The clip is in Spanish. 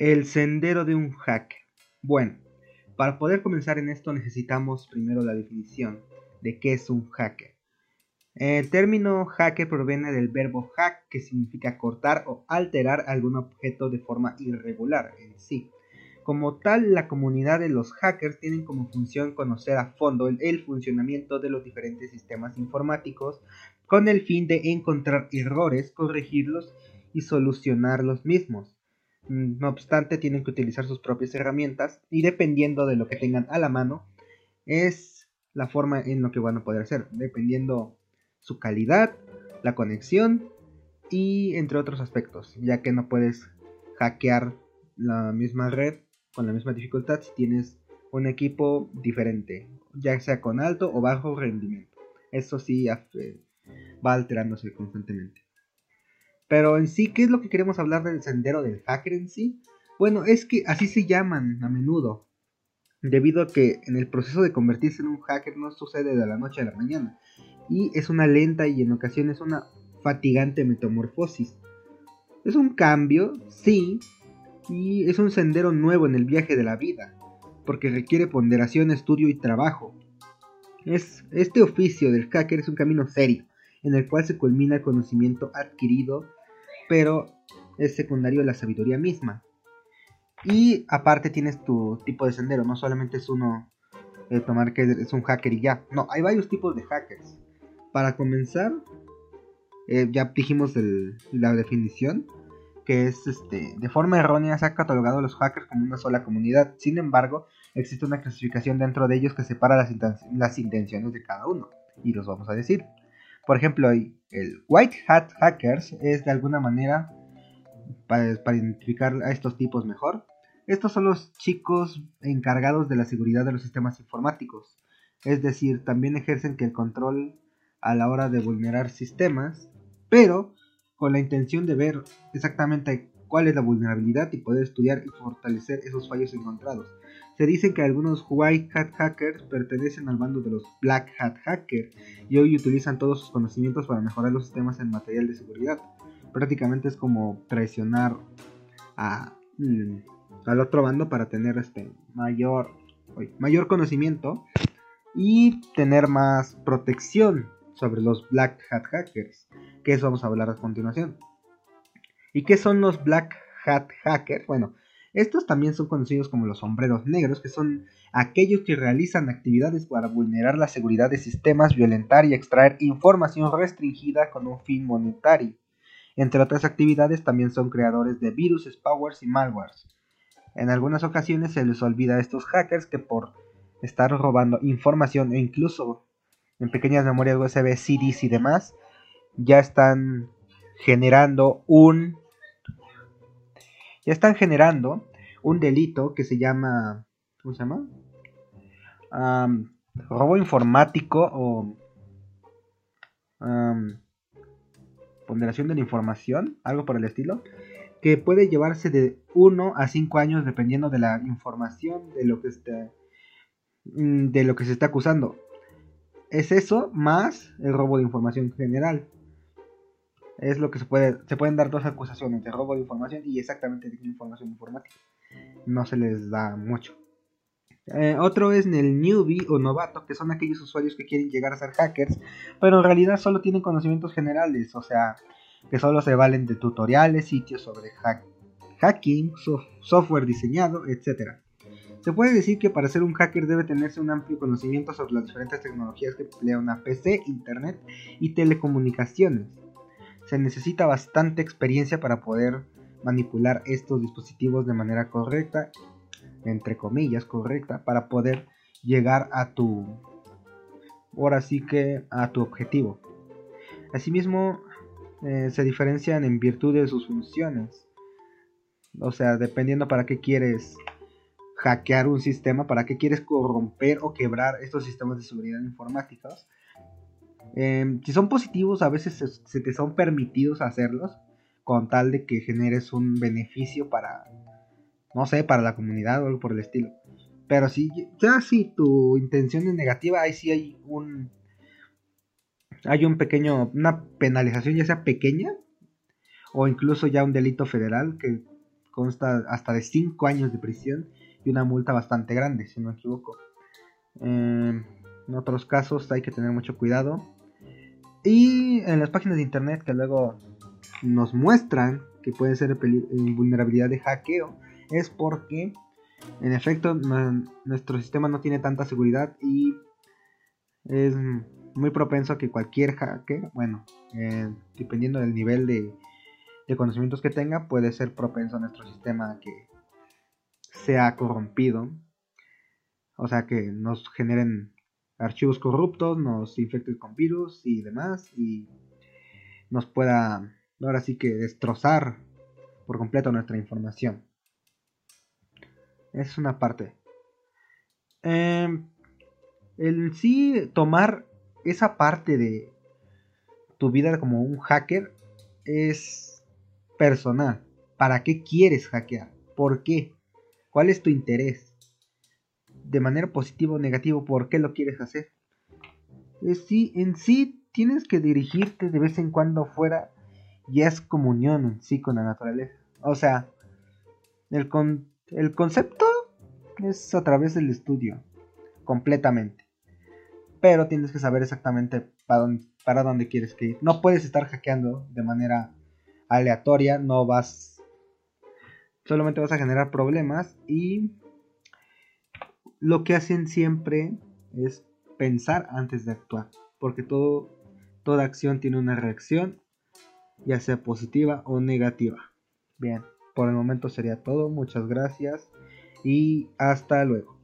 El sendero de un hacker. Bueno, para poder comenzar en esto necesitamos primero la definición de qué es un hacker. El término hacker proviene del verbo hack, que significa cortar o alterar algún objeto de forma irregular en sí. Como tal, la comunidad de los hackers tienen como función conocer a fondo el, funcionamiento de los diferentes sistemas informáticos con el fin de encontrar errores, corregirlos y solucionar los mismos. No obstante, tienen que utilizar sus propias herramientas y dependiendo de lo que tengan a la mano, es la forma en lo que van a poder hacer, dependiendo su calidad, la conexión y entre otros aspectos, ya que no puedes hackear la misma red con la misma dificultad si tienes un equipo diferente, ya sea con alto o bajo rendimiento. Eso sí va alterándose constantemente. Pero en sí, ¿qué es lo que queremos hablar del sendero del hacker en sí? Bueno, es que así se llaman a menudo, debido a que en el proceso de convertirse en un hacker no sucede de la noche a la mañana, y es una lenta y en ocasiones una fatigante metamorfosis. Es un cambio, sí, y es un sendero nuevo en el viaje de la vida, porque requiere ponderación, estudio y trabajo. Es, este oficio del hacker es un camino serio, en el cual se culmina el conocimiento adquirido pero es secundario la sabiduría misma. Y aparte tienes tu tipo de sendero, no solamente es uno de tomar que es un hacker y ya. No, hay varios tipos de hackers. Para comenzar, eh, ya dijimos la definición, que es este, de forma errónea se ha catalogado a los hackers como una sola comunidad. Sin embargo, existe una clasificación dentro de ellos que separa las intenciones de cada uno. Y los vamos a decir. Por ejemplo, el White Hat Hackers es de alguna manera, para, identificar a estos tipos mejor, estos son los chicos encargados de la seguridad de los sistemas informáticos. Es decir, también ejercen el control a la hora de vulnerar sistemas, pero con la intención de ver exactamente cuál es la vulnerabilidad y poder estudiar y fortalecer esos fallos encontrados. Se dice que algunos White Hat Hackers pertenecen al bando de los Black Hat Hackers y hoy utilizan todos sus conocimientos para mejorar los sistemas en material de seguridad. Prácticamente es como traicionar a, mm, al otro bando para tener este mayor, mayor conocimiento y tener más protección sobre los Black Hat Hackers, que eso vamos a hablar a continuación. ¿Y qué son los Black Hat Hackers? Bueno, estos también son conocidos como los sombreros negros, que son aquellos que realizan actividades para vulnerar la seguridad de sistemas, violentar y extraer información restringida con un fin monetario. Entre otras actividades también son creadores de virus, spyware y malwares. En algunas ocasiones se les olvida a estos hackers que por estar robando información e incluso en pequeñas memorias USB, CDs y demás, ya están generando un ya están generando un delito que se llama, ¿cómo se llama? robo informático o ponderación de la información, algo por el estilo, que puede llevarse de 1 a 5 años dependiendo de la información de lo que está mm, de lo que se está acusando. Es eso más el robo de información general es lo que se puede, se pueden dar dos acusaciones de robo de información y exactamente de información informática. No se les da mucho. Eh, otro es el newbie o novato, que son aquellos usuarios que quieren llegar a ser hackers, pero en realidad solo tienen conocimientos generales, o sea, que solo se valen de tutoriales, sitios sobre hacking, software diseñado, etc. Se puede decir que para ser un hacker debe tenerse un amplio conocimiento sobre las diferentes tecnologías que emplea una PC, Internet y telecomunicaciones se necesita bastante experiencia para poder manipular estos dispositivos de manera correcta, entre comillas, correcta, para poder llegar a tu, ahora sí que a tu objetivo. Asimismo, eh, se diferencian en virtud de sus funciones. O sea, dependiendo para qué quieres hackear un sistema, para qué quieres corromper o quebrar estos sistemas de seguridad informáticos Em, si son positivos, a veces se, te son permitidos hacerlos con tal de que generes un beneficio para, no sé, para la comunidad o algo por el estilo. Pero si ya si tu intención es negativa, ahí sí hay un hay un pequeño una penalización ya sea pequeña o incluso ya un delito federal que consta hasta de 5 años de prisión y una multa bastante grande, si no me equivoco. Em, en otros casos hay que tener mucho cuidado. En las páginas de internet que luego nos muestran que puede ser vulnerabilidad de hackeo, es porque en efecto nuestro sistema no tiene tanta seguridad y es muy propenso a que cualquier hacker, bueno, eh, dependiendo del nivel de, de conocimientos que tenga, puede ser propenso a nuestro sistema a que sea corrompido. O sea, que nos generen archivos corruptos, nos infecten con virus y demás, y nos pueda ahora sí que destrozar por completo nuestra información. Es una parte. Em, el sí tomar esa parte de tu vida como un hacker es personal. ¿Para qué quieres hackear? ¿Por qué? ¿Cuál es tu interés? De manera positiva o negativa, ¿por qué lo quieres hacer? Es sí, en sí tienes que dirigirte de vez en cuando fuera y es comunión en sí con la naturaleza. O sea, el, el concepto es a través del estudio, completamente. Pero tienes que saber exactamente para para dónde quieres que ir. No puedes estar hackeando de manera aleatoria, no vas... Solamente vas a generar problemas y lo que hacen siempre es pensar antes de actuar. Porque todo, toda acción tiene una reacción, ya sea positiva o negativa. Bien, por el momento sería todo. Muchas gracias y hasta luego.